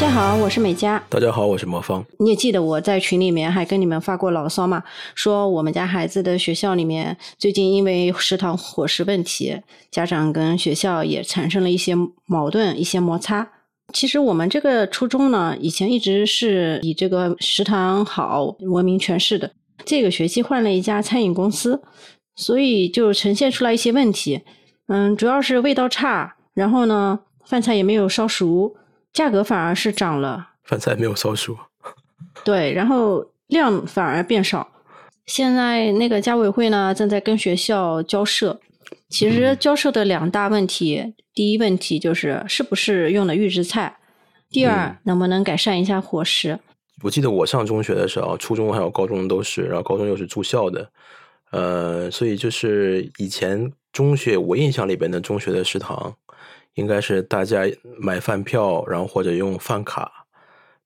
大家好，我是美嘉。大家好，我是魔方。你也记得我在群里面还跟你们发过牢骚嘛？说我们家孩子的学校里面最近因为食堂伙食问题，家长跟学校也产生了一些矛盾、一些摩擦。其实我们这个初中呢，以前一直是以这个食堂好闻名全市的。这个学期换了一家餐饮公司，所以就呈现出来一些问题。嗯，主要是味道差，然后呢，饭菜也没有烧熟。价格反而是涨了，饭菜没有烧熟，对，然后量反而变少。现在那个家委会呢，正在跟学校交涉。其实交涉的两大问题，第一问题就是是不是用的预制菜，第二能不能改善一下伙食。我记得我上中学的时候，初中还有高中都是，然后高中又是住校的，呃，所以就是以前中学我印象里边的中学的食堂。应该是大家买饭票，然后或者用饭卡，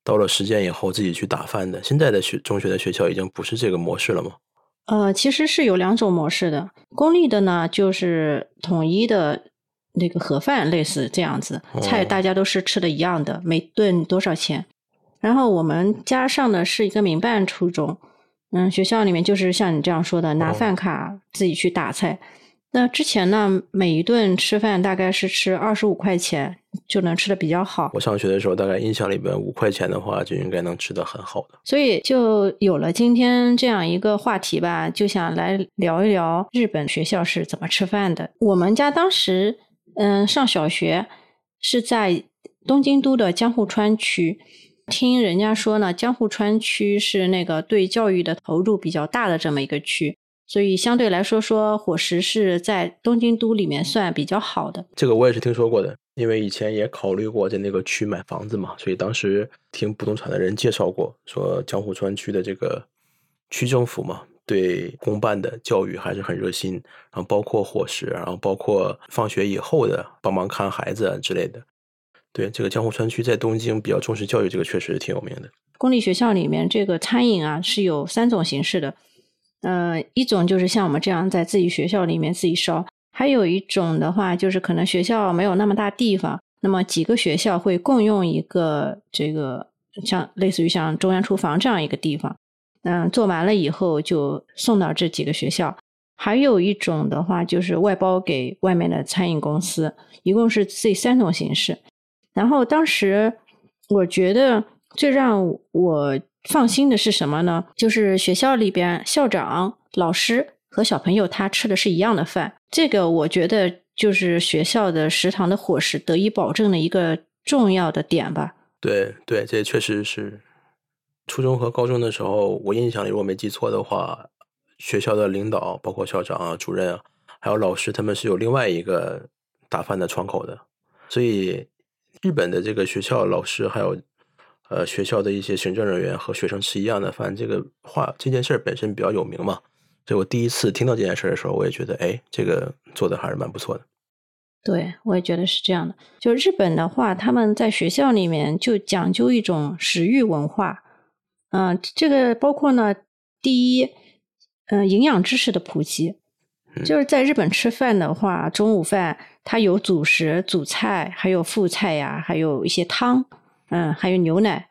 到了时间以后自己去打饭的。现在的学中学的学校已经不是这个模式了吗？呃，其实是有两种模式的。公立的呢，就是统一的那个盒饭，类似这样子，菜大家都是吃的一样的，每顿多少钱。然后我们加上的是一个民办初中，嗯，学校里面就是像你这样说的，拿饭卡自己去打菜。那之前呢，每一顿吃饭大概是吃二十五块钱就能吃的比较好。我上学的时候，大概印象里边五块钱的话就应该能吃的很好的。所以就有了今天这样一个话题吧，就想来聊一聊日本学校是怎么吃饭的。我们家当时嗯上小学是在东京都的江户川区，听人家说呢，江户川区是那个对教育的投入比较大的这么一个区。所以相对来说，说伙食是在东京都里面算比较好的。这个我也是听说过的，因为以前也考虑过在那个区买房子嘛，所以当时听不动产的人介绍过，说江户川区的这个区政府嘛，对公办的教育还是很热心，然后包括伙食，然后包括放学以后的帮忙看孩子啊之类的。对，这个江户川区在东京比较重视教育，这个确实挺有名的。公立学校里面这个餐饮啊是有三种形式的。呃，一种就是像我们这样在自己学校里面自己烧，还有一种的话就是可能学校没有那么大地方，那么几个学校会共用一个这个像类似于像中央厨房这样一个地方，嗯，做完了以后就送到这几个学校。还有一种的话就是外包给外面的餐饮公司，一共是这三种形式。然后当时我觉得最让我。放心的是什么呢？就是学校里边校长、老师和小朋友他吃的是一样的饭，这个我觉得就是学校的食堂的伙食得以保证的一个重要的点吧。对对，这确实是初中和高中的时候，我印象里如果没记错的话，学校的领导包括校长啊、主任啊，还有老师，他们是有另外一个打饭的窗口的，所以日本的这个学校老师还有。呃，学校的一些行政人员和学生是一样的反正，这个话这件事本身比较有名嘛，所以我第一次听到这件事的时候，我也觉得，哎，这个做的还是蛮不错的。对，我也觉得是这样的。就日本的话，他们在学校里面就讲究一种食育文化，嗯，这个包括呢，第一，嗯，营养知识的普及，就是在日本吃饭的话，中午饭它有主食、主菜，还有副菜呀，还有一些汤。嗯，还有牛奶，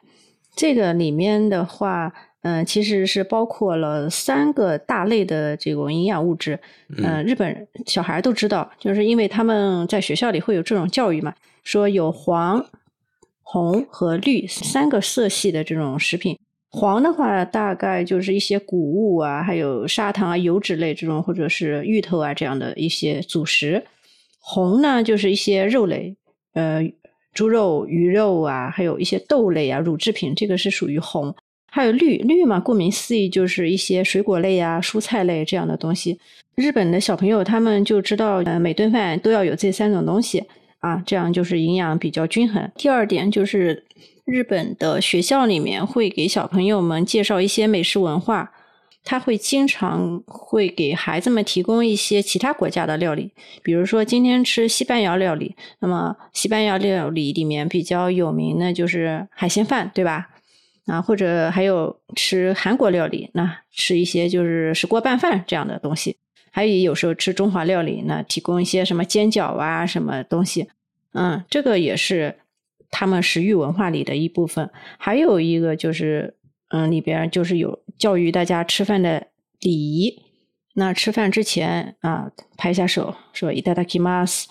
这个里面的话，嗯，其实是包括了三个大类的这种营养物质。嗯，日本小孩都知道，就是因为他们在学校里会有这种教育嘛，说有黄、红和绿三个色系的这种食品。黄的话，大概就是一些谷物啊，还有砂糖啊、油脂类这种，或者是芋头啊这样的一些主食。红呢，就是一些肉类，呃。猪肉、鱼肉啊，还有一些豆类啊、乳制品，这个是属于红。还有绿绿嘛，顾名思义就是一些水果类啊、蔬菜类这样的东西。日本的小朋友他们就知道，呃，每顿饭都要有这三种东西啊，这样就是营养比较均衡。第二点就是日本的学校里面会给小朋友们介绍一些美食文化。他会经常会给孩子们提供一些其他国家的料理，比如说今天吃西班牙料理，那么西班牙料理里面比较有名的就是海鲜饭，对吧？啊，或者还有吃韩国料理，那吃一些就是石锅拌饭这样的东西，还有有时候吃中华料理，那提供一些什么煎饺啊什么东西，嗯，这个也是他们食育文化里的一部分。还有一个就是，嗯，里边就是有教育大家吃饭的礼仪。那吃饭之前啊，拍一下手，说“いただきます”，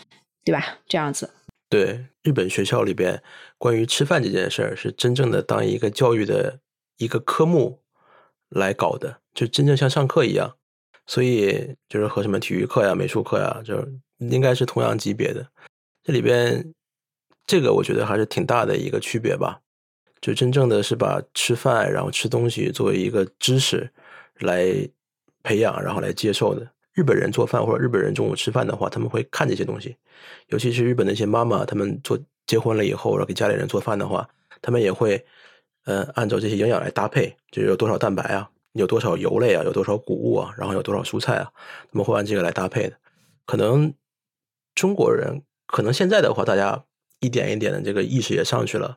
对吧？这样子。对，日本学校里边关于吃饭这件事儿，是真正的当一个教育的一个科目来搞的，就真正像上课一样。所以就是和什么体育课呀、美术课呀，就应该是同样级别的。这里边这个我觉得还是挺大的一个区别吧。 就真正的是把吃饭然后吃东西作为一个知识来。培养，然后来接受的。日本人做饭或者日本人中午吃饭的话，他们会看这些东西。尤其是日本那些妈妈，他们做结婚了以后，然后给家里人做饭的话，他们也会，呃，按照这些营养来搭配，就是有多少蛋白啊，有多少油类啊，有多少谷物啊，然后有多少蔬菜啊，他们会按这个来搭配的。可能中国人，可能现在的话，大家一点一点的这个意识也上去了，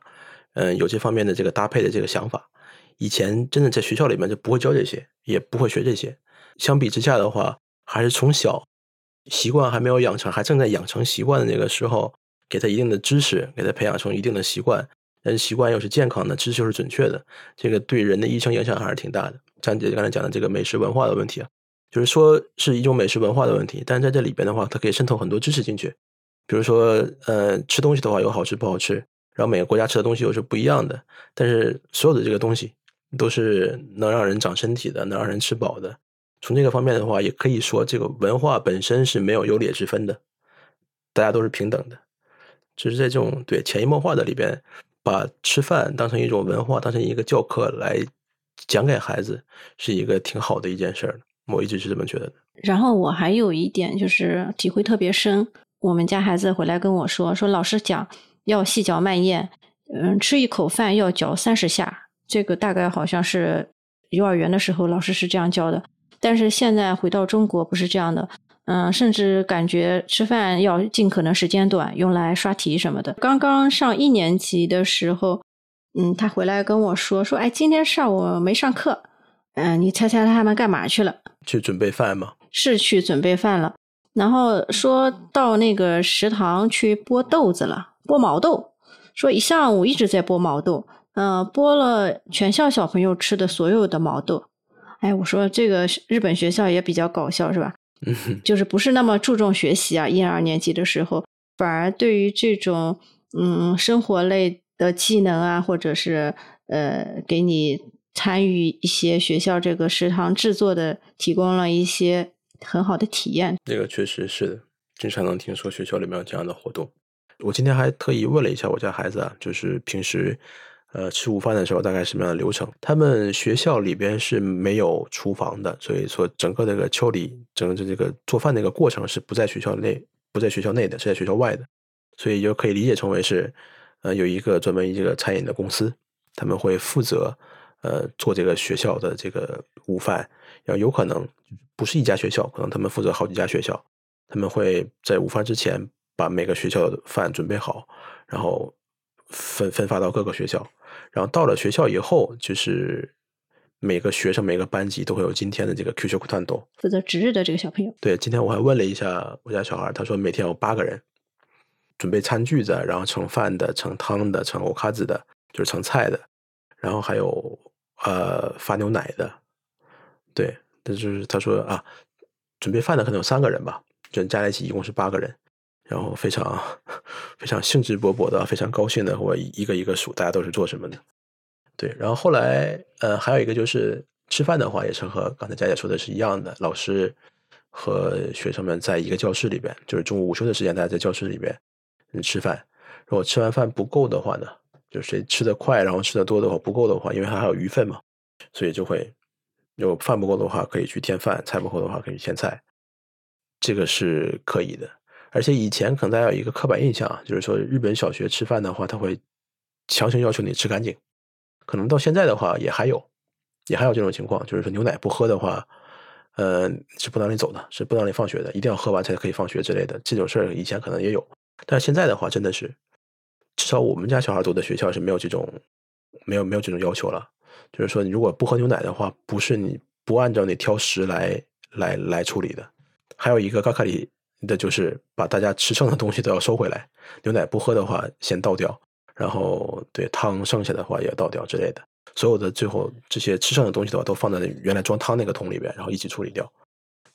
嗯，有这方面的这个搭配的这个想法。以前真的在学校里面就不会教这些，也不会学这些。相比之下的话，还是从小习惯还没有养成，还正在养成习惯的那个时候，给他一定的知识，给他培养成一定的习惯，但是习惯又是健康的，知识又是准确的，这个对人的一生影响还是挺大的。张姐刚才讲的这个美食文化的问题啊，就是说是一种美食文化的问题，但是在这里边的话，它可以渗透很多知识进去，比如说呃，吃东西的话有好吃不好吃，然后每个国家吃的东西又是不一样的，但是所有的这个东西都是能让人长身体的，能让人吃饱的。从这个方面的话，也可以说这个文化本身是没有优劣之分的，大家都是平等的。只是在这种对潜移默化的里边，把吃饭当成一种文化，当成一个教课来讲给孩子，是一个挺好的一件事儿。我一直是这么觉得的。然后我还有一点就是体会特别深，我们家孩子回来跟我说，说老师讲要细嚼慢咽，嗯，吃一口饭要嚼三十下。这个大概好像是幼儿园的时候老师是这样教的。但是现在回到中国不是这样的，嗯，甚至感觉吃饭要尽可能时间短，用来刷题什么的。刚刚上一年级的时候，嗯，他回来跟我说说，哎，今天上午没上课，嗯，你猜猜他们干嘛去了？去准备饭吗？是去准备饭了，然后说到那个食堂去剥豆子了，剥毛豆，说一上午一直在剥毛豆，嗯，剥了全校小朋友吃的所有的毛豆。哎，我说这个日本学校也比较搞笑，是吧？就是不是那么注重学习啊，一二年级的时候，反而对于这种嗯生活类的技能啊，或者是呃给你参与一些学校这个食堂制作的，提供了一些很好的体验。这个确实是的，经常能听说学校里面有这样的活动。我今天还特意问了一下我家孩子啊，就是平时。呃，吃午饭的时候大概什么样的流程？他们学校里边是没有厨房的，所以说整个这个调理，整个这个做饭那个过程是不在学校内，不在学校内的，是在学校外的，所以就可以理解成为是，呃，有一个专门一个餐饮的公司，他们会负责呃做这个学校的这个午饭，然后有可能不是一家学校，可能他们负责好几家学校，他们会在午饭之前把每个学校的饭准备好，然后分分发到各个学校。然后到了学校以后，就是每个学生每个班级都会有今天的这个 Q 球课团斗，负责值日的这个小朋友。对，今天我还问了一下我家小孩，他说每天有八个人准备餐具的，然后盛饭的、盛汤的、盛欧卡子的，就是盛菜的，然后还有呃发牛奶的。对，但就是他说啊，准备饭的可能有三个人吧，就加在一起一共是八个人。然后非常非常兴致勃勃的，非常高兴的，我一个一个数，大家都是做什么的。对，然后后来呃，还有一个就是吃饭的话，也是和刚才佳姐说的是一样的，老师和学生们在一个教室里边，就是中午午休的时间，大家在教室里边吃饭。如果吃完饭不够的话呢，就谁吃的快，然后吃的多的话不够的话，因为还有余份嘛，所以就会有饭不够的话可以去添饭，菜不够的话可以去添菜，这个是可以的。而且以前可能大家有一个刻板印象啊，就是说日本小学吃饭的话，他会强行要求你吃干净。可能到现在的话，也还有，也还有这种情况，就是说牛奶不喝的话，呃，是不让你走的，是不让你放学的，一定要喝完才可以放学之类的。这种事儿以前可能也有，但是现在的话，真的是至少我们家小孩读的学校是没有这种没有没有这种要求了。就是说，你如果不喝牛奶的话，不是你不按照你挑食来来来处理的。还有一个高卡里。的就是把大家吃剩的东西都要收回来，牛奶不喝的话先倒掉，然后对汤剩下的话也倒掉之类的。所有的最后这些吃剩的东西的话，都放在原来装汤那个桶里边，然后一起处理掉。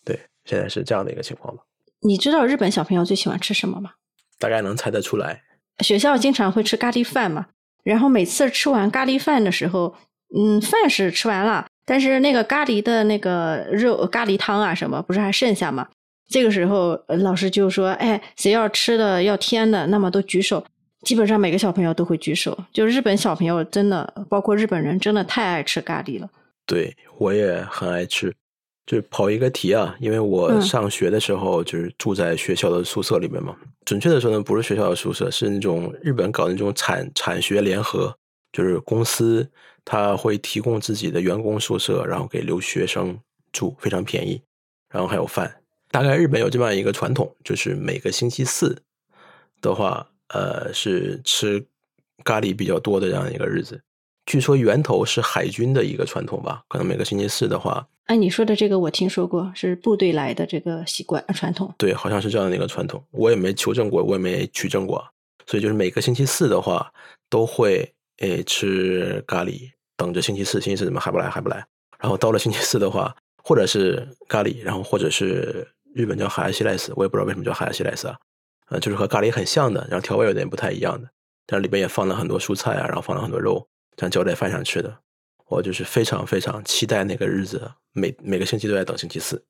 对，现在是这样的一个情况吧。你知道日本小朋友最喜欢吃什么吗？大概能猜得出来。学校经常会吃咖喱饭嘛，然后每次吃完咖喱饭的时候，嗯，饭是吃完了，但是那个咖喱的那个肉咖喱汤啊什么，不是还剩下吗？这个时候老师就说：“哎，谁要吃的要添的，那么都举手。”基本上每个小朋友都会举手。就日本小朋友真的，包括日本人，真的太爱吃咖喱了。对我也很爱吃。就跑一个题啊，因为我上学的时候就是住在学校的宿舍里面嘛。准确的说呢，不是学校的宿舍，是那种日本搞那种产产学联合，就是公司他会提供自己的员工宿舍，然后给留学生住，非常便宜，然后还有饭。大概日本有这么一个传统，就是每个星期四的话，呃，是吃咖喱比较多的这样一个日子。据说源头是海军的一个传统吧，可能每个星期四的话。哎，你说的这个我听说过，是部队来的这个习惯传统。对，好像是这样的一个传统，我也没求证过，我也没取证过。所以就是每个星期四的话，都会诶吃咖喱，等着星期四，星期四怎么还不来还不来？然后到了星期四的话，或者是咖喱，然后或者是日本叫海亚西莱斯，我也不知道为什么叫海亚西莱斯啊，呃，就是和咖喱很像的，然后调味有点不太一样的，但是里边也放了很多蔬菜啊，然后放了很多肉，这样浇在饭上吃的。我就是非常非常期待那个日子，每每个星期都在等星期四，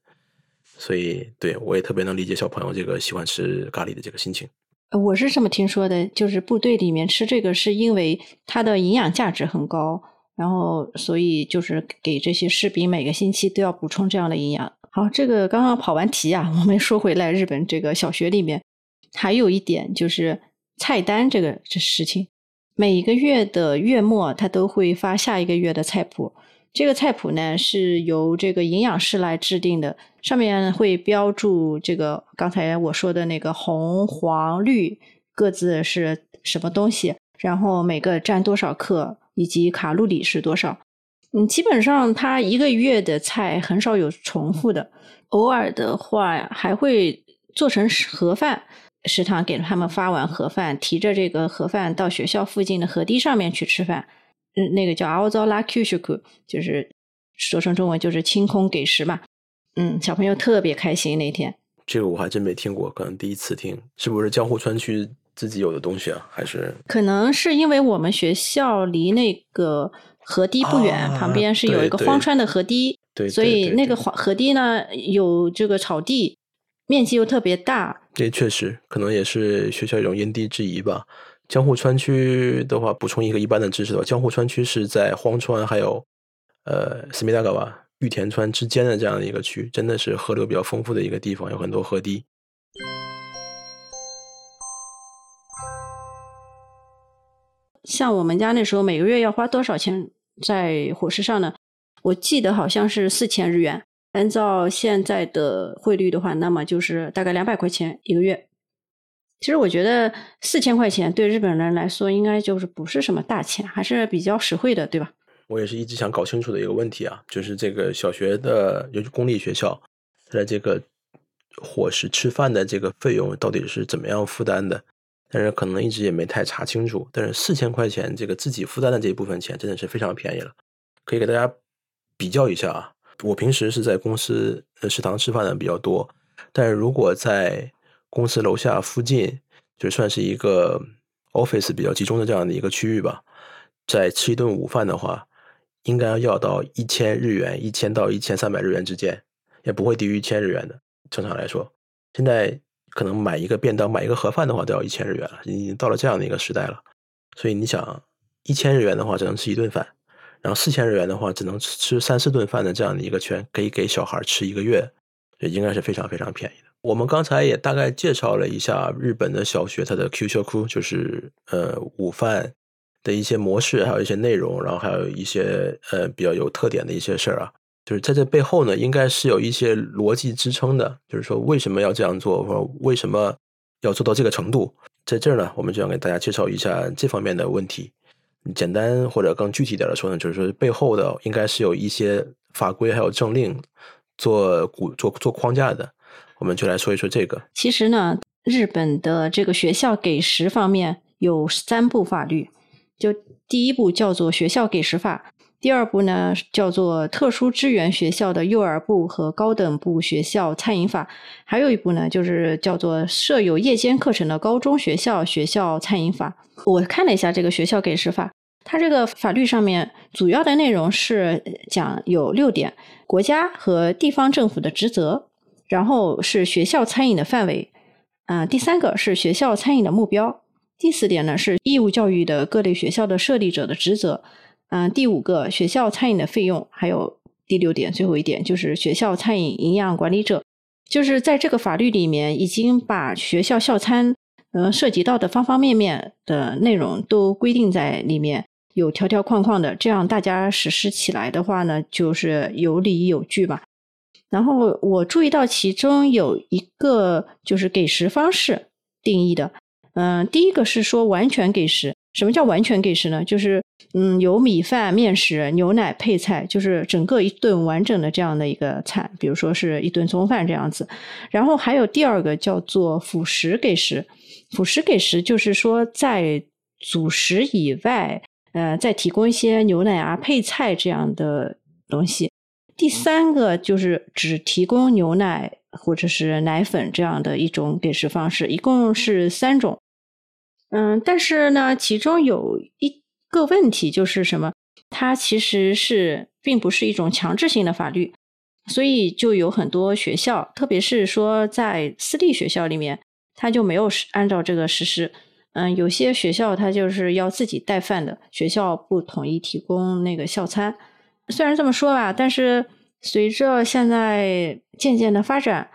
所以对我也特别能理解小朋友这个喜欢吃咖喱的这个心情。我是这么听说的，就是部队里面吃这个是因为它的营养价值很高，然后所以就是给这些士兵每个星期都要补充这样的营养。好，这个刚刚跑完题啊，我们说回来，日本这个小学里面还有一点就是菜单这个这事情。每一个月的月末，他都会发下一个月的菜谱。这个菜谱呢，是由这个营养师来制定的，上面会标注这个刚才我说的那个红、黄、绿各自是什么东西，然后每个占多少克，以及卡路里是多少。嗯，基本上他一个月的菜很少有重复的，偶尔的话还会做成盒饭。食堂给他们发完盒饭，提着这个盒饭到学校附近的河堤上面去吃饭。嗯，那个叫 “aozola kushuku”，就是说成中文就是清空给食嘛。嗯，小朋友特别开心那天。这个我还真没听过，可能第一次听。是不是江户川区自己有的东西啊？还是？可能是因为我们学校离那个河堤不远，旁边是有一个荒川的河堤，对，所以那个河河堤呢有这个草地。面积又特别大，这确实可能也是学校一种因地制宜吧。江户川区的话，补充一个一般的知识的话，江户川区是在荒川还有呃斯密达港吧玉田川之间的这样的一个区，真的是河流比较丰富的一个地方，有很多河堤。像我们家那时候每个月要花多少钱在伙食上呢？我记得好像是四千日元。按照现在的汇率的话，那么就是大概两百块钱一个月。其实我觉得四千块钱对日本人来说，应该就是不是什么大钱，还是比较实惠的，对吧？我也是一直想搞清楚的一个问题啊，就是这个小学的，尤其公立学校，它的这个伙食吃饭的这个费用到底是怎么样负担的？但是可能一直也没太查清楚。但是四千块钱这个自己负担的这一部分钱，真的是非常便宜了，可以给大家比较一下啊。我平时是在公司食堂吃饭的比较多，但是如果在公司楼下附近，就算是一个 office 比较集中的这样的一个区域吧，在吃一顿午饭的话，应该要到一千日元，一千到一千三百日元之间，也不会低于一千日元的。正常来说，现在可能买一个便当、买一个盒饭的话都要一千日元了，已经到了这样的一个时代了。所以你想，一千日元的话，只能吃一顿饭。然后四千日元的话，只能吃吃三四顿饭的这样的一个券，可以给小孩吃一个月，这应该是非常非常便宜的。我们刚才也大概介绍了一下日本的小学它的 Q 小库，就是呃午饭的一些模式，还有一些内容，然后还有一些呃比较有特点的一些事儿啊。就是在这背后呢，应该是有一些逻辑支撑的，就是说为什么要这样做，或者为什么要做到这个程度，在这儿呢，我们就要给大家介绍一下这方面的问题。简单或者更具体点的说呢，就是说背后的应该是有一些法规还有政令做做做框架的，我们就来说一说这个。其实呢，日本的这个学校给食方面有三部法律，就第一部叫做学校给食法，第二部呢叫做特殊支援学校的幼儿部和高等部学校餐饮法，还有一部呢就是叫做设有夜间课程的高中学校学校餐饮法。我看了一下这个学校给食法，它这个法律上面主要的内容是讲有六点：国家和地方政府的职责，然后是学校餐饮的范围，嗯，第三个是学校餐饮的目标，第四点呢是义务教育的各类学校的设立者的职责，嗯，第五个学校餐饮的费用，还有第六点最后一点就是学校餐饮营养管理者，就是在这个法律里面已经把学校校餐。呃，涉及到的方方面面的内容都规定在里面，有条条框框的，这样大家实施起来的话呢，就是有理有据吧。然后我注意到其中有一个就是给食方式定义的，嗯，第一个是说完全给食。什么叫完全给食呢？就是嗯，有米饭、面食、牛奶、配菜，就是整个一顿完整的这样的一个菜，比如说是一顿中饭这样子。然后还有第二个叫做辅食给食。辅食给食就是说，在主食以外，呃，再提供一些牛奶啊、配菜这样的东西。第三个就是只提供牛奶或者是奶粉这样的一种给食方式，一共是三种。嗯，但是呢，其中有一个问题就是什么？它其实是并不是一种强制性的法律，所以就有很多学校，特别是说在私立学校里面。他就没有按照这个实施，嗯，有些学校他就是要自己带饭的，学校不统一提供那个校餐。虽然这么说吧，但是随着现在渐渐的发展，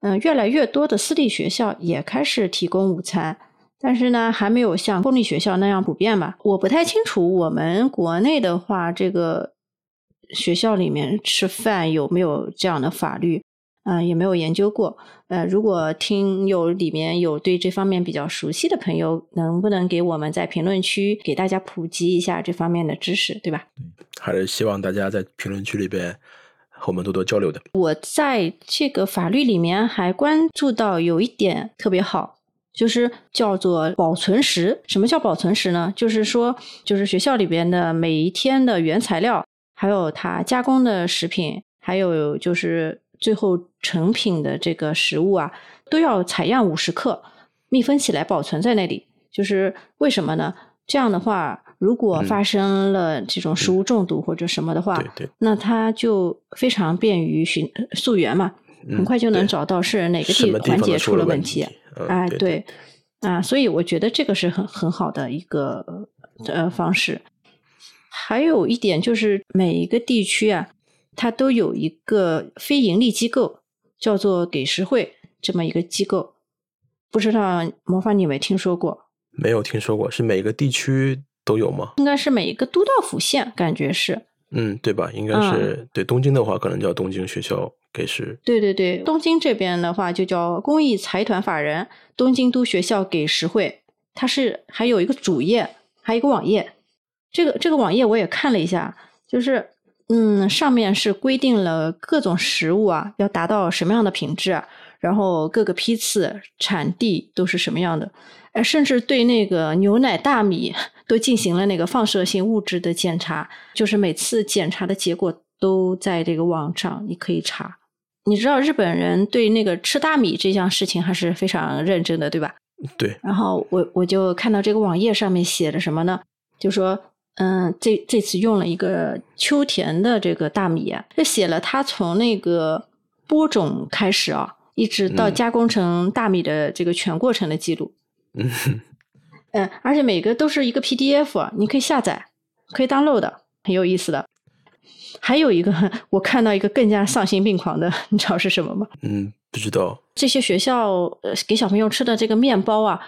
嗯，越来越多的私立学校也开始提供午餐，但是呢，还没有像公立学校那样普遍吧。我不太清楚我们国内的话，这个学校里面吃饭有没有这样的法律。嗯，也没有研究过。呃，如果听友里面有对这方面比较熟悉的朋友，能不能给我们在评论区给大家普及一下这方面的知识，对吧？还是希望大家在评论区里边和我们多多交流的。我在这个法律里面还关注到有一点特别好，就是叫做保存时。什么叫保存时呢？就是说，就是学校里边的每一天的原材料，还有它加工的食品，还有就是。最后成品的这个食物啊，都要采样五十克，密封起来保存在那里。就是为什么呢？这样的话，如果发生了这种食物中毒或者什么的话，那它就非常便于寻溯源嘛，很快就能找到是哪个地环节出了问题。哎，对，啊，所以我觉得这个是很很好的一个呃方式。还有一点就是每一个地区啊。它都有一个非盈利机构，叫做给食会这么一个机构，不知道魔方你有没有听说过？没有听说过，是每个地区都有吗？应该是每一个都道府县，感觉是。嗯，对吧？应该是对东京的话，可能叫东京学校给食。对对对，东京这边的话就叫公益财团法人东京都学校给食会，它是还有一个主页，还有一个网页。这个这个网页我也看了一下，就是。嗯，上面是规定了各种食物啊，要达到什么样的品质，然后各个批次、产地都是什么样的，哎，甚至对那个牛奶、大米都进行了那个放射性物质的检查，就是每次检查的结果都在这个网上，你可以查。你知道日本人对那个吃大米这项事情还是非常认真的，对吧？对。然后我我就看到这个网页上面写的什么呢？就说。嗯，这这次用了一个秋田的这个大米，这写了它从那个播种开始啊，一直到加工成大米的这个全过程的记录。嗯，嗯，而且每个都是一个 PDF，你可以下载，可以 download 的，很有意思的。还有一个，我看到一个更加丧心病狂的，你知道是什么吗？嗯，不知道。这些学校呃给小朋友吃的这个面包啊，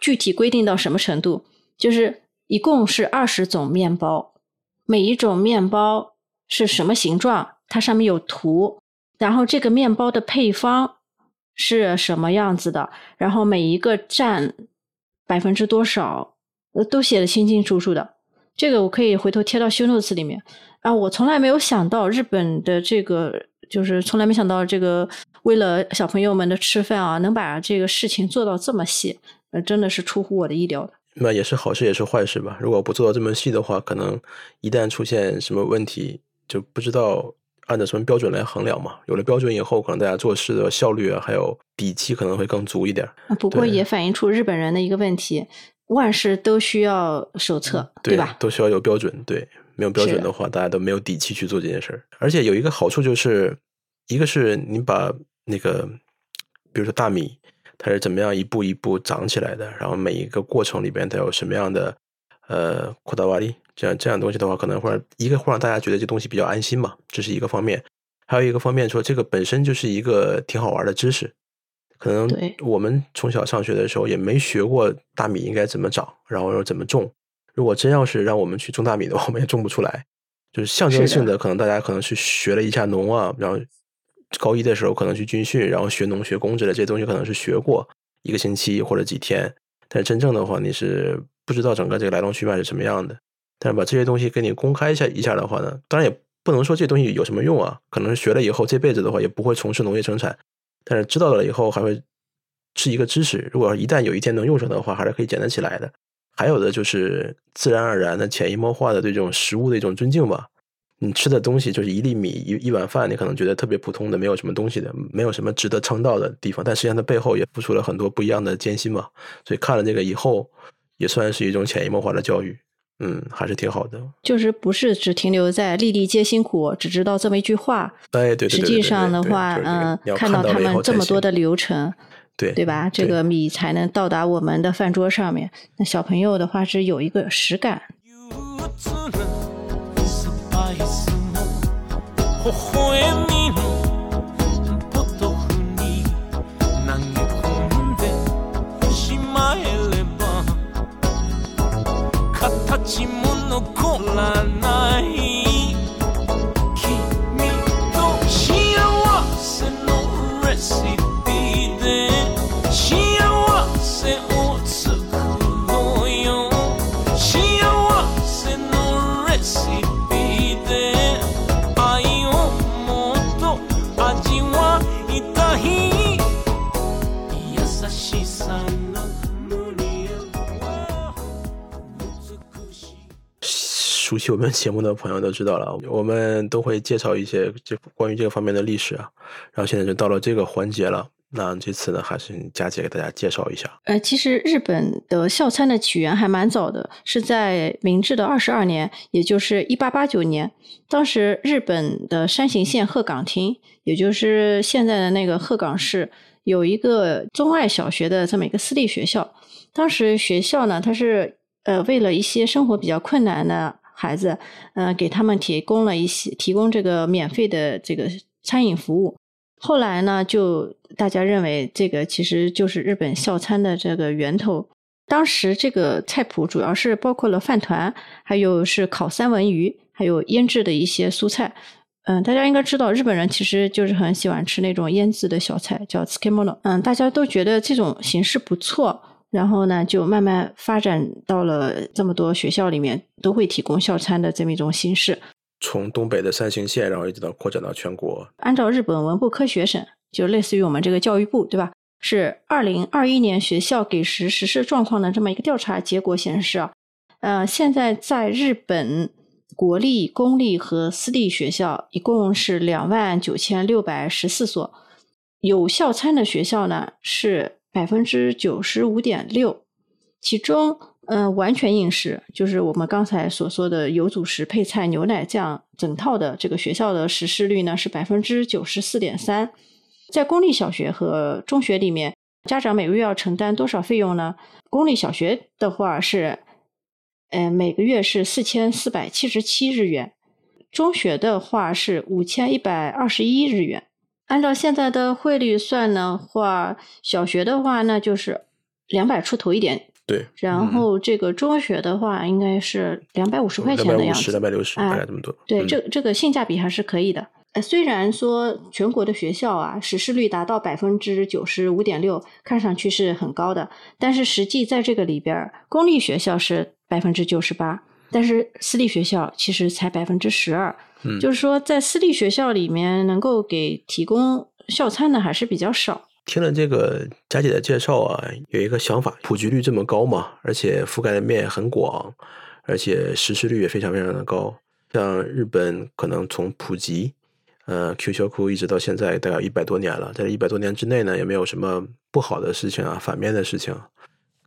具体规定到什么程度？就是。一共是二十种面包，每一种面包是什么形状？它上面有图，然后这个面包的配方是什么样子的？然后每一个占百分之多少，呃，都写的清清楚楚的。这个我可以回头贴到修 notes 里面啊。我从来没有想到日本的这个，就是从来没想到这个为了小朋友们的吃饭啊，能把这个事情做到这么细，呃，真的是出乎我的意料的。那也是好事也是坏事吧。如果不做到这么细的话，可能一旦出现什么问题，就不知道按照什么标准来衡量嘛。有了标准以后，可能大家做事的效率啊，还有底气可能会更足一点。不过也反映出日本人的一个问题：万事都需要手册，对吧？都需要有标准。对，没有标准的话，大家都没有底气去做这件事儿。而且有一个好处就是，一个是你把那个，比如说大米。它是怎么样一步一步长起来的？然后每一个过程里边它有什么样的呃扩大瓦力？这样这样东西的话，可能会一个会让大家觉得这东西比较安心嘛，这是一个方面。还有一个方面说，这个本身就是一个挺好玩的知识。可能我们从小上学的时候也没学过大米应该怎么长，然后又怎么种。如果真要是让我们去种大米的话，我们也种不出来。就是象征性的，可能大家可能去学了一下农啊，然后。高一的时候可能去军训，然后学农学工之类这些东西可能是学过一个星期或者几天，但是真正的话你是不知道整个这个来龙去脉是什么样的。但是把这些东西给你公开一下一下的话呢，当然也不能说这东西有什么用啊，可能是学了以后这辈子的话也不会从事农业生产，但是知道了以后还会是一个知识。如果一旦有一天能用上的话，还是可以捡得起来的。还有的就是自然而然的潜移默化的对这种食物的一种尊敬吧。你吃的东西就是一粒米一一碗饭，你可能觉得特别普通的，没有什么东西的，没有什么值得称道的地方，但实际上它背后也付出了很多不一样的艰辛嘛。所以看了这个以后，也算是一种潜移默化的教育，嗯，还是挺好的。就是不是只停留在粒粒皆辛苦，只知道这么一句话。哎，对对对。实际上的话，嗯，看到他们这么多的流程，对对吧？这个米才能到达我们的饭桌上面。那小朋友的话是有一个实感。持ち物コーラに熟悉我们节目的朋友都知道了，我们都会介绍一些这关于这个方面的历史啊。然后现在就到了这个环节了，那这次呢，还是佳姐给大家介绍一下。呃，其实日本的校餐的起源还蛮早的，是在明治的二十二年，也就是一八八九年。当时日本的山形县鹤岗町，也就是现在的那个鹤岗市，有一个中爱小学的这么一个私立学校。当时学校呢，它是呃为了一些生活比较困难的。孩子，嗯，给他们提供了一些提供这个免费的这个餐饮服务。后来呢，就大家认为这个其实就是日本校餐的这个源头。当时这个菜谱主要是包括了饭团，还有是烤三文鱼，还有腌制的一些蔬菜。嗯，大家应该知道，日本人其实就是很喜欢吃那种腌制的小菜，叫 s k i m o n o。嗯，大家都觉得这种形式不错。然后呢，就慢慢发展到了这么多学校里面都会提供校餐的这么一种形式。从东北的三行县，然后一直到扩展到全国。按照日本文部科学省，就类似于我们这个教育部，对吧？是二零二一年学校给食实施状况的这么一个调查结果显示啊，呃，现在在日本国立、公立和私立学校一共是两万九千六百十四所，有校餐的学校呢是。百分之九十五点六，其中，嗯，完全饮食就是我们刚才所说的有主食、配菜、牛奶这样整套的这个学校的实施率呢是百分之九十四点三。在公立小学和中学里面，家长每个月要承担多少费用呢？公立小学的话是，嗯，每个月是四千四百七十七日元，中学的话是五千一百二十一日元。按照现在的汇率算的话，小学的话那就是两百出头一点。对，然后这个中学的话应该是两百五十块钱的样子，两百六十，大概这么多。对，这这个性价比还是可以的。呃，虽然说全国的学校啊，实施率达到百分之九十五点六，看上去是很高的，但是实际在这个里边，公立学校是百分之九十八，但是私立学校其实才百分之十二。就是说，在私立学校里面能够给提供校餐的还是比较少。听了这个佳姐的介绍啊，有一个想法：普及率这么高嘛，而且覆盖的面很广，而且实施率也非常非常的高。像日本可能从普及，呃，Q 小库一直到现在大概一百多年了，在这一百多年之内呢，也没有什么不好的事情啊，反面的事情，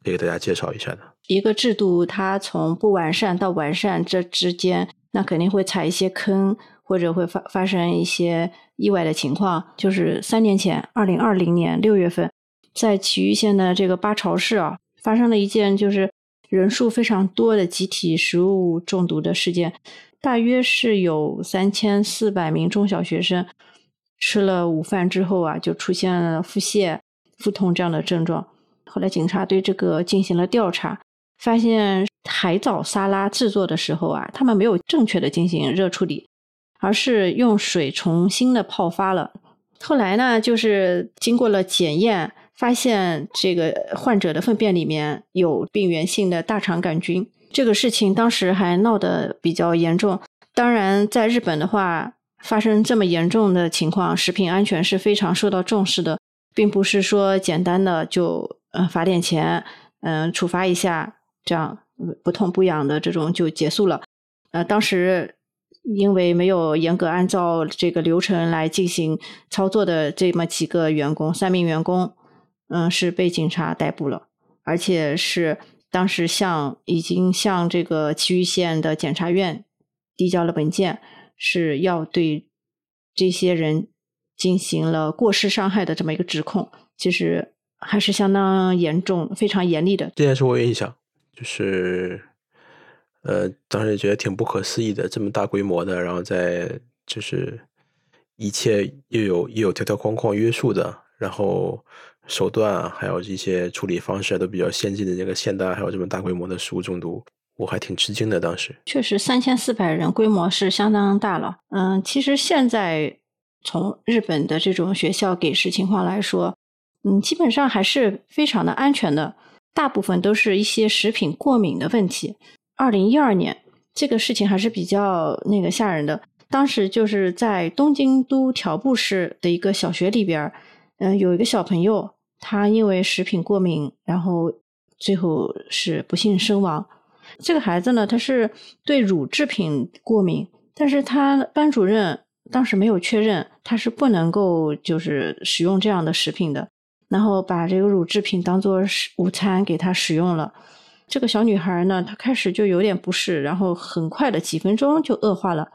可以给大家介绍一下的。一个制度它从不完善到完善这之间，那肯定会踩一些坑。或者会发发生一些意外的情况，就是三年前，二零二零年六月份，在岐玉县的这个八朝市啊，发生了一件就是人数非常多的集体食物中毒的事件，大约是有三千四百名中小学生吃了午饭之后啊，就出现了腹泻、腹痛这样的症状。后来警察对这个进行了调查，发现海藻沙拉制作的时候啊，他们没有正确的进行热处理。而是用水重新的泡发了。后来呢，就是经过了检验，发现这个患者的粪便里面有病原性的大肠杆菌。这个事情当时还闹得比较严重。当然，在日本的话，发生这么严重的情况，食品安全是非常受到重视的，并不是说简单的就呃罚点钱，嗯，处罚一下，这样不痛不痒的这种就结束了。呃，当时。因为没有严格按照这个流程来进行操作的这么几个员工，三名员工，嗯，是被警察逮捕了，而且是当时向已经向这个岐玉县的检察院递交了文件，是要对这些人进行了过失伤害的这么一个指控，其实还是相当严重、非常严厉的。这件事我有印象，就是。呃，当时也觉得挺不可思议的，这么大规模的，然后在就是一切又有又有条条框框约束的，然后手段啊，还有一些处理方式都比较先进的这个现代，还有这么大规模的食物中毒，我还挺吃惊的。当时确实三千四百人规模是相当大了。嗯，其实现在从日本的这种学校给食情况来说，嗯，基本上还是非常的安全的，大部分都是一些食品过敏的问题。二零一二年，这个事情还是比较那个吓人的。当时就是在东京都条布市的一个小学里边，嗯，有一个小朋友，他因为食品过敏，然后最后是不幸身亡。这个孩子呢，他是对乳制品过敏，但是他班主任当时没有确认他是不能够就是使用这样的食品的，然后把这个乳制品当做午餐给她使用了。这个小女孩呢，她开始就有点不适，然后很快的几分钟就恶化了，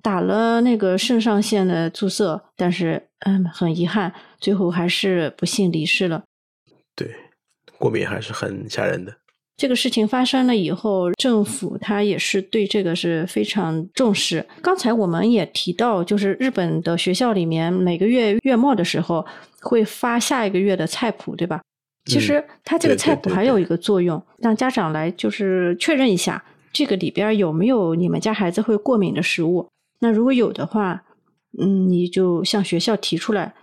打了那个肾上腺的注射，但是嗯，很遗憾，最后还是不幸离世了。对，过敏还是很吓人的。这个事情发生了以后，政府他也是对这个是非常重视。刚才我们也提到，就是日本的学校里面每个月月末的时候会发下一个月的菜谱，对吧？其实它这个菜谱还有一个作用，让家长来就是确认一下这个里边有没有你们家孩子会过敏的食物。那如果有的话，嗯，你就向学校提出来。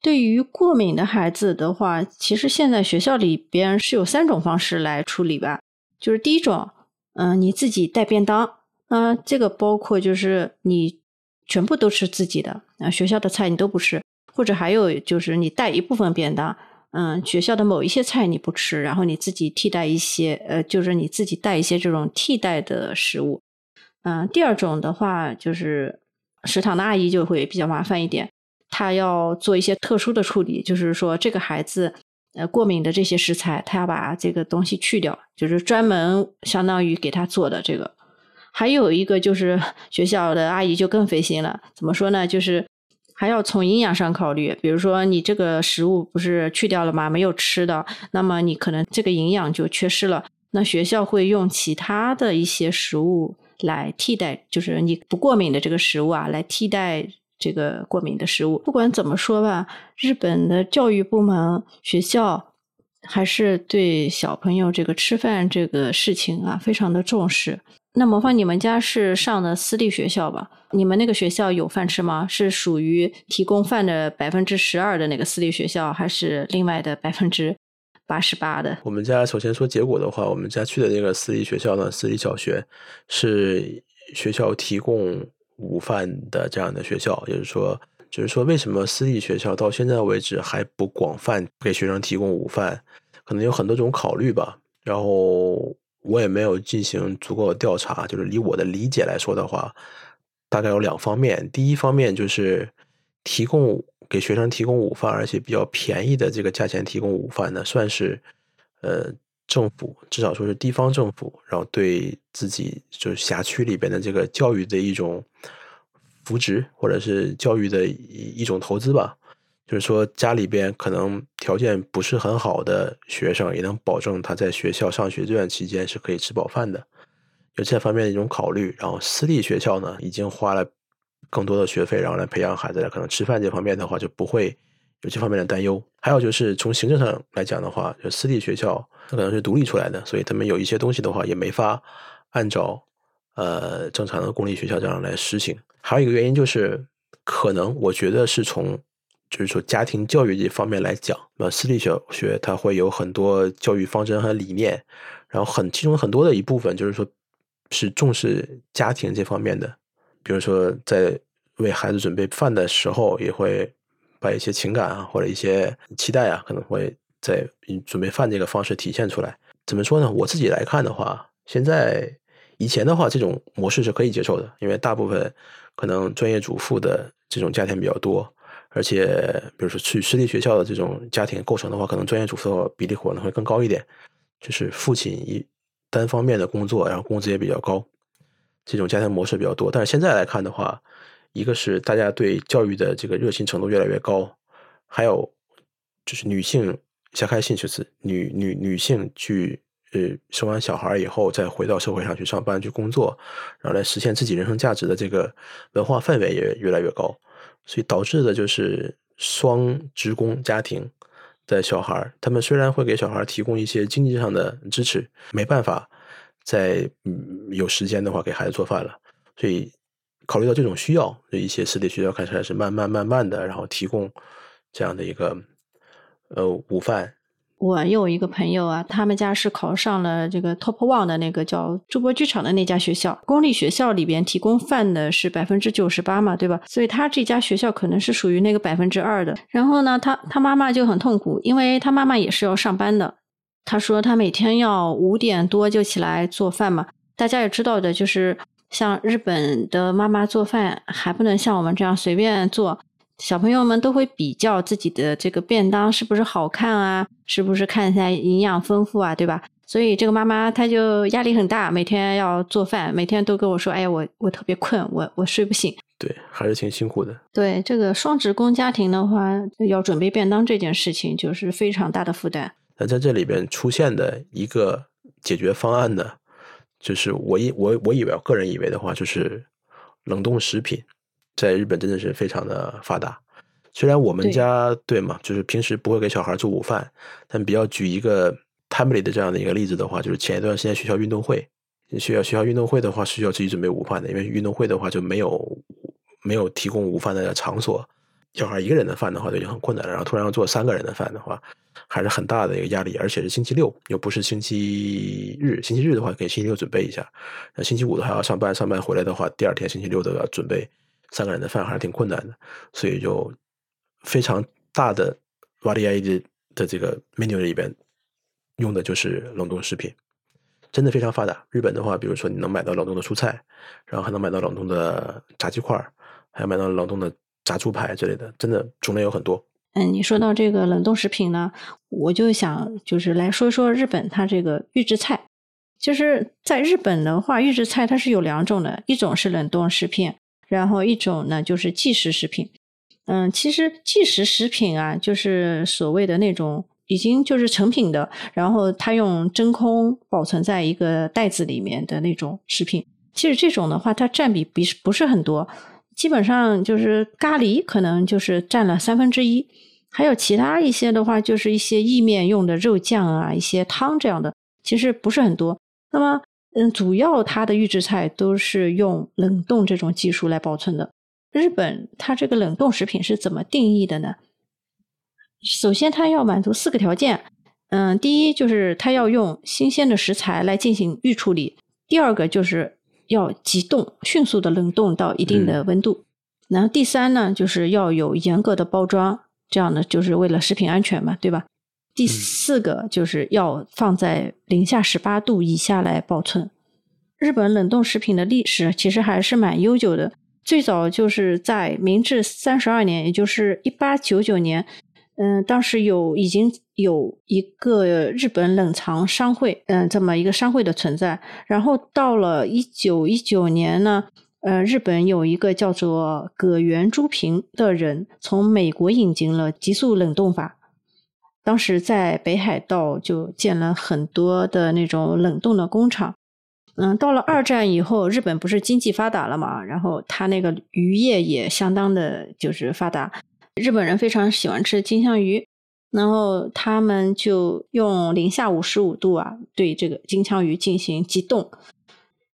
对于过敏的孩子的话，其实现在学校里边是有三种方式来处理吧。就是第一种，嗯，你自己带便当，嗯，这个包括就是你全部都吃自己的，啊，学校的菜你都不吃，或者还有就是你带一部分便当。嗯，学校的某一些菜你不吃，然后你自己替代一些，呃，就是你自己带一些这种替代的食物。嗯，第二种的话，就是食堂的阿姨就会比较麻烦一点，他要做一些特殊的处理，就是说这个孩子呃过敏的这些食材，他要把这个东西去掉，就是专门相当于给他做的这个。还有一个就是学校的阿姨就更费心了，怎么说呢？就是。还要从营养上考虑，比如说你这个食物不是去掉了吗？没有吃的，那么你可能这个营养就缺失了。那学校会用其他的一些食物来替代，就是你不过敏的这个食物啊，来替代这个过敏的食物。不管怎么说吧，日本的教育部门、学校还是对小朋友这个吃饭这个事情啊，非常的重视。那魔方，你们家是上的私立学校吧？你们那个学校有饭吃吗？是属于提供饭的百分之十二的那个私立学校，还是另外的百分之八十八的？我们家首先说结果的话，我们家去的那个私立学校呢，私立小学是学校提供午饭的这样的学校，也就是说就是说为什么私立学校到现在为止还不广泛给学生提供午饭？可能有很多种考虑吧。然后我也没有进行足够的调查，就是以我的理解来说的话，大概有两方面。第一方面就是提供给学生提供午饭，而且比较便宜的这个价钱提供午饭呢，算是呃。政府至少说是地方政府，然后对自己就是辖区里边的这个教育的一种扶植，或者是教育的一一种投资吧。就是说家里边可能条件不是很好的学生，也能保证他在学校上学这段期间是可以吃饱饭的，有这方面的一种考虑。然后私立学校呢，已经花了更多的学费，然后来培养孩子，可能吃饭这方面的话就不会。有这方面的担忧，还有就是从行政上来讲的话，就私立学校它可能是独立出来的，所以他们有一些东西的话也没法按照呃正常的公立学校这样来实行。还有一个原因就是，可能我觉得是从就是说家庭教育这方面来讲，那私立小学它会有很多教育方针和理念，然后很其中很多的一部分就是说是重视家庭这方面的，比如说在为孩子准备饭的时候也会。把一些情感啊，或者一些期待啊，可能会在准备饭这个方式体现出来。怎么说呢？我自己来看的话，现在以前的话，这种模式是可以接受的，因为大部分可能专业主妇的这种家庭比较多，而且比如说去私立学校的这种家庭构成的话，可能专业主妇比例可能会更高一点，就是父亲一单方面的工作，然后工资也比较高，这种家庭模式比较多。但是现在来看的话，一个是大家对教育的这个热情程度越来越高，还有就是女性想开兴趣是女女女性去呃生完小孩以后再回到社会上去上班去工作，然后来实现自己人生价值的这个文化氛围也越来越高，所以导致的就是双职工家庭的小孩，他们虽然会给小孩提供一些经济上的支持，没办法在有时间的话给孩子做饭了，所以。考虑到这种需要，一些私立学校开始是慢慢慢慢的，然后提供这样的一个呃午饭。我有一个朋友啊，他们家是考上了这个 Top One 的那个叫筑波剧场的那家学校。公立学校里边提供饭的是百分之九十八嘛，对吧？所以他这家学校可能是属于那个百分之二的。然后呢，他他妈妈就很痛苦，因为他妈妈也是要上班的。他说他每天要五点多就起来做饭嘛。大家也知道的，就是。像日本的妈妈做饭还不能像我们这样随便做，小朋友们都会比较自己的这个便当是不是好看啊，是不是看起来营养丰富啊，对吧？所以这个妈妈她就压力很大，每天要做饭，每天都跟我说：“哎呀，我我特别困，我我睡不醒。”对，还是挺辛苦的。对这个双职工家庭的话，要准备便当这件事情就是非常大的负担。那在这里边出现的一个解决方案呢？就是我以我我以为个人以为的话，就是冷冻食品在日本真的是非常的发达。虽然我们家对嘛，就是平时不会给小孩做午饭，但比较举一个 timely 的这样的一个例子的话，就是前一段时间学校运动会，学校学校运动会的话是需要自己准备午饭的，因为运动会的话就没有没有提供午饭的场所，小孩一个人的饭的话就已经很困难了，然后突然要做三个人的饭的话。还是很大的一个压力，而且是星期六，又不是星期日。星期日的话，可以星期六准备一下。那星期五的话要上班，上班回来的话，第二天星期六都要准备三个人的饭，还是挺困难的。所以就非常大的 wadi 的这个 menu 里边用的就是冷冻食品，真的非常发达。日本的话，比如说你能买到冷冻的蔬菜，然后还能买到冷冻的炸鸡块，还有买到冷冻的炸猪排之类的，真的种类有很多。嗯，你说到这个冷冻食品呢，我就想就是来说一说日本它这个预制菜。就是在日本的话，预制菜它是有两种的，一种是冷冻食品，然后一种呢就是即食食品。嗯，其实即食食品啊，就是所谓的那种已经就是成品的，然后它用真空保存在一个袋子里面的那种食品。其实这种的话，它占比比不是很多。基本上就是咖喱，可能就是占了三分之一，还有其他一些的话，就是一些意面用的肉酱啊，一些汤这样的，其实不是很多。那么，嗯，主要它的预制菜都是用冷冻这种技术来保存的。日本它这个冷冻食品是怎么定义的呢？首先，它要满足四个条件。嗯，第一就是它要用新鲜的食材来进行预处理，第二个就是。要急冻，迅速的冷冻到一定的温度。然后第三呢，就是要有严格的包装，这样呢就是为了食品安全嘛，对吧？第四个就是要放在零下十八度以下来保存。日本冷冻食品的历史其实还是蛮悠久的，最早就是在明治三十二年，也就是一八九九年，嗯，当时有已经有一个日本冷藏商会，嗯，这么一个商会的存在。然后到了一九一九年呢，呃，日本有一个叫做葛原朱平的人从美国引进了急速冷冻法。当时在北海道就建了很多的那种冷冻的工厂，嗯，到了二战以后，日本不是经济发达了嘛，然后它那个渔业也相当的就是发达，日本人非常喜欢吃金枪鱼，然后他们就用零下五十五度啊对这个金枪鱼进行急冻，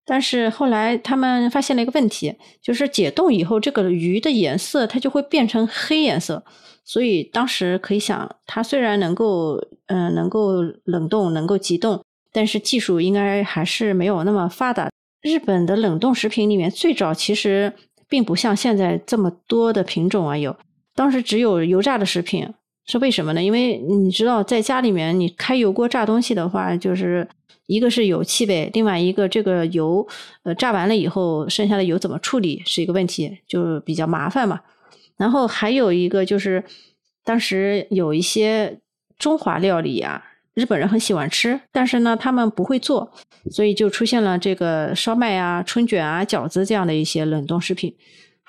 但是后来他们发现了一个问题，就是解冻以后这个鱼的颜色它就会变成黑颜色。所以当时可以想，它虽然能够，嗯，能够冷冻，能够急冻，但是技术应该还是没有那么发达。日本的冷冻食品里面，最早其实并不像现在这么多的品种啊，有当时只有油炸的食品，是为什么呢？因为你知道，在家里面你开油锅炸东西的话，就是一个是有气味，另外一个这个油，呃，炸完了以后剩下的油怎么处理是一个问题，就比较麻烦嘛。然后还有一个就是，当时有一些中华料理啊，日本人很喜欢吃，但是呢，他们不会做，所以就出现了这个烧麦啊、春卷啊、饺子这样的一些冷冻食品，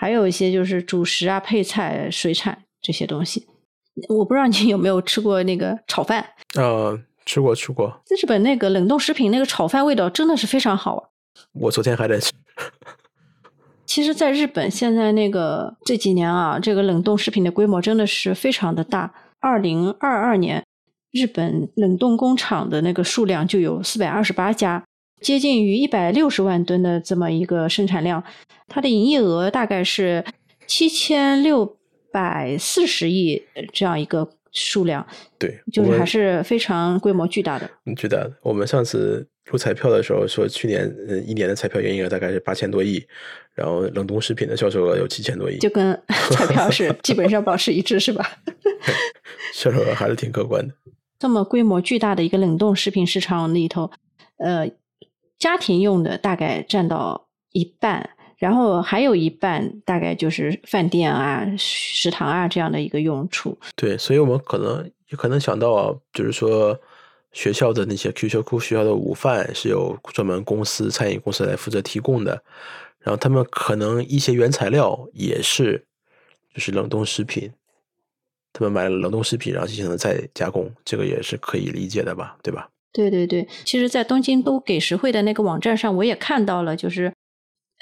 还有一些就是主食啊、配菜、水产这些东西。我不知道你 有没有吃过那个炒饭？呃，吃过吃过。日本那个冷冻食品那个炒饭味道真的是非常好啊！我昨天还在吃。其实，在日本现在那个这几年啊，这个冷冻食品的规模真的是非常的大。二零二二年，日本冷冻工厂的那个数量就有四百二十八家，接近于一百六十万吨的这么一个生产量，它的营业额大概是七千六百四十亿这样一个数量。对，就是还是非常规模巨大的。巨大的。我们上次。出彩票的时候说，去年呃一年的彩票营业额大概是八千多亿，然后冷冻食品的销售额有七千多亿，就跟 彩票是基本上保持一致，是吧？销售额还是挺可观的。这么规模巨大的一个冷冻食品市场里头，呃，家庭用的大概占到一半，然后还有一半大概就是饭店啊、食堂啊这样的一个用处。对，所以我们可能也可能想到，就是说。学校的那些 Q Q 库，学校的午饭是由专门公司、餐饮公司来负责提供的。然后他们可能一些原材料也是，就是冷冻食品，他们买了冷冻食品，然后进行了再加工，这个也是可以理解的吧？对吧？对对对，其实，在东京都给实惠的那个网站上，我也看到了，就是，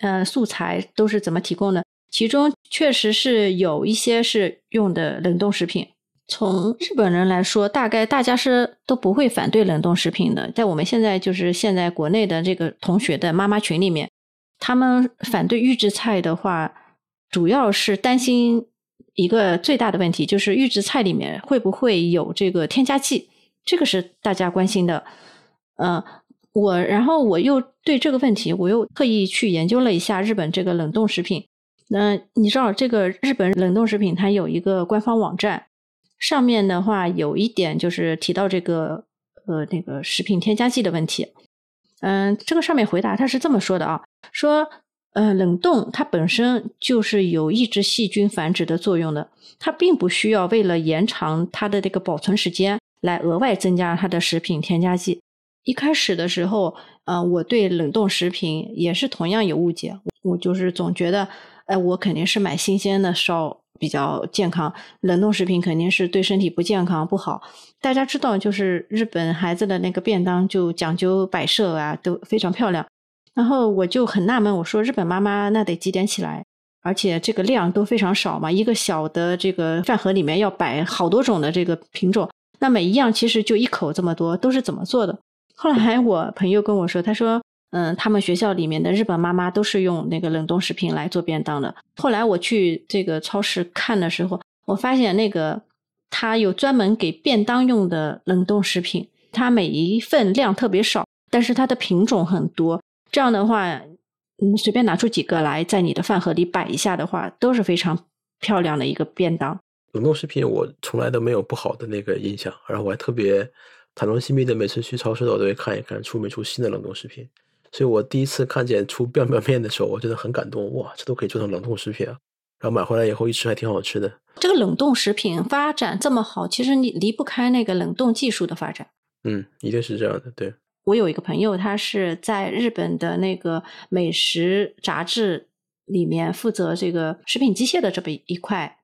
呃，素材都是怎么提供的，其中确实是有一些是用的冷冻食品。从日本人来说，大概大家是都不会反对冷冻食品的。在我们现在就是现在国内的这个同学的妈妈群里面，他们反对预制菜的话，主要是担心一个最大的问题，就是预制菜里面会不会有这个添加剂，这个是大家关心的。嗯，我然后我又对这个问题，我又特意去研究了一下日本这个冷冻食品。那你知道这个日本冷冻食品它有一个官方网站。上面的话有一点就是提到这个呃那个食品添加剂的问题，嗯，这个上面回答他是这么说的啊，说呃冷冻它本身就是有抑制细菌繁殖的作用的，它并不需要为了延长它的这个保存时间来额外增加它的食品添加剂。一开始的时候，呃，我对冷冻食品也是同样有误解，我就是总觉得，哎，我肯定是买新鲜的烧。比较健康，冷冻食品肯定是对身体不健康不好。大家知道，就是日本孩子的那个便当就讲究摆设啊，都非常漂亮。然后我就很纳闷，我说日本妈妈那得几点起来？而且这个量都非常少嘛，一个小的这个饭盒里面要摆好多种的这个品种，那每一样其实就一口这么多，都是怎么做的？后来我朋友跟我说，他说。嗯，他们学校里面的日本妈妈都是用那个冷冻食品来做便当的。后来我去这个超市看的时候，我发现那个它有专门给便当用的冷冻食品，它每一份量特别少，但是它的品种很多。这样的话，嗯，随便拿出几个来，在你的饭盒里摆一下的话，都是非常漂亮的一个便当。冷冻食品我从来都没有不好的那个印象，然后我还特别坦诚心扉的，每次去超市我都会看一看出没出新的冷冻食品。所以我第一次看见出 biang biang 面的时候，我真的很感动，哇，这都可以做成冷冻食品啊！然后买回来以后一吃还挺好吃的。这个冷冻食品发展这么好，其实你离不开那个冷冻技术的发展。嗯，一定是这样的。对，我有一个朋友，他是在日本的那个美食杂志里面负责这个食品机械的这么一块，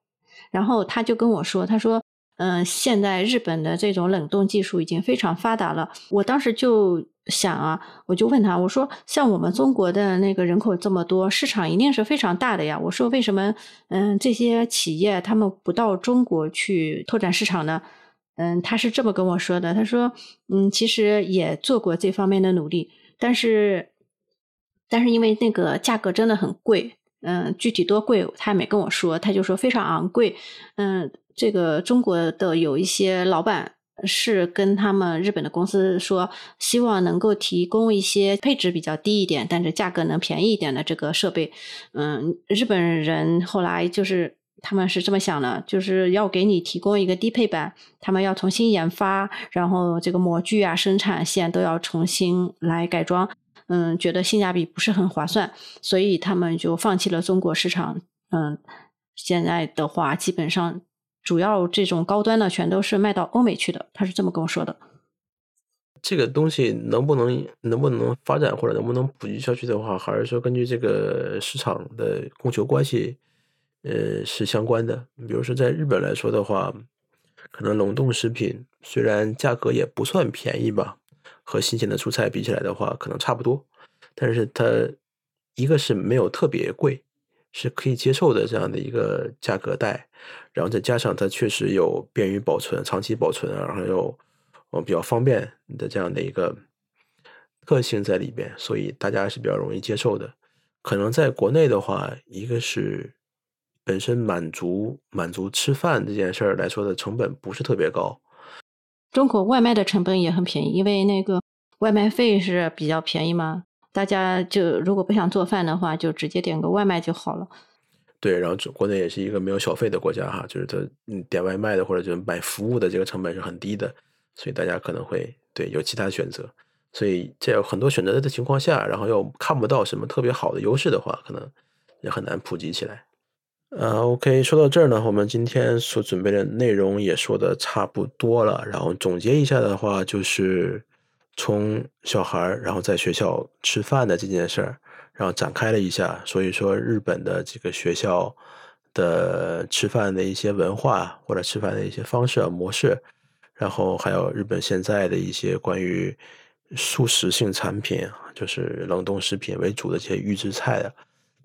然后他就跟我说，他说。嗯，现在日本的这种冷冻技术已经非常发达了。我当时就想啊，我就问他，我说像我们中国的那个人口这么多，市场一定是非常大的呀。我说为什么嗯这些企业他们不到中国去拓展市场呢？嗯，他是这么跟我说的，他说嗯其实也做过这方面的努力，但是但是因为那个价格真的很贵，嗯，具体多贵他也没跟我说，他就说非常昂贵，嗯。这个中国的有一些老板是跟他们日本的公司说，希望能够提供一些配置比较低一点，但是价格能便宜一点的这个设备。嗯，日本人后来就是他们是这么想的，就是要给你提供一个低配版，他们要重新研发，然后这个模具啊、生产线都要重新来改装。嗯，觉得性价比不是很划算，所以他们就放弃了中国市场。嗯，现在的话，基本上。主要这种高端的全都是卖到欧美去的，他是这么跟我说的。这个东西能不能能不能发展或者能不能普及下去的话，还是说根据这个市场的供求关系，呃，是相关的。比如说在日本来说的话，可能冷冻食品虽然价格也不算便宜吧，和新鲜的蔬菜比起来的话，可能差不多，但是它一个是没有特别贵。是可以接受的这样的一个价格带，然后再加上它确实有便于保存、长期保存，然后又呃比较方便的这样的一个特性在里边，所以大家是比较容易接受的。可能在国内的话，一个是本身满足满足吃饭这件事儿来说的成本不是特别高，中国外卖的成本也很便宜，因为那个外卖费是比较便宜嘛。大家就如果不想做饭的话，就直接点个外卖就好了。对，然后国内也是一个没有小费的国家哈，就是它嗯点外卖的或者就买服务的这个成本是很低的，所以大家可能会对有其他选择。所以在有很多选择的情况下，然后又看不到什么特别好的优势的话，可能也很难普及起来。呃，OK，说到这儿呢，我们今天所准备的内容也说的差不多了，然后总结一下的话就是。从小孩儿，然后在学校吃饭的这件事儿，然后展开了一下。所以说，日本的这个学校的吃饭的一些文化，或者吃饭的一些方式模式，然后还有日本现在的一些关于速食性产品，就是冷冻食品为主的这些预制菜的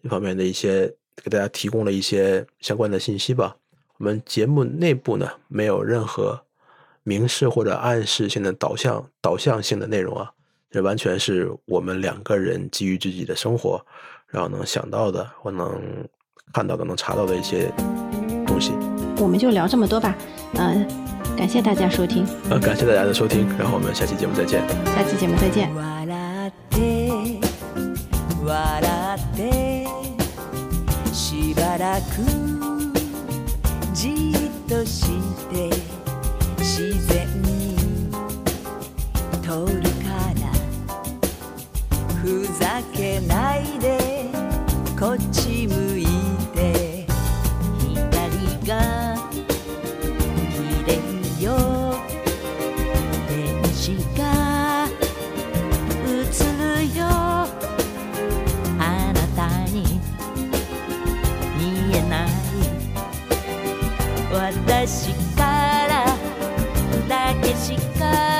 这方面的一些，给大家提供了一些相关的信息吧。我们节目内部呢，没有任何。明示或者暗示性的导向导向性的内容啊，这完全是我们两个人基于自己的生活，然后能想到的或能看到的、能查到的一些东西。我们就聊这么多吧，嗯，感谢大家收听。呃，感谢大家的收听，然后我们下期节目再见。下期节目再见。じっとして自然に通るから。ふざけないでこっち私からだけしか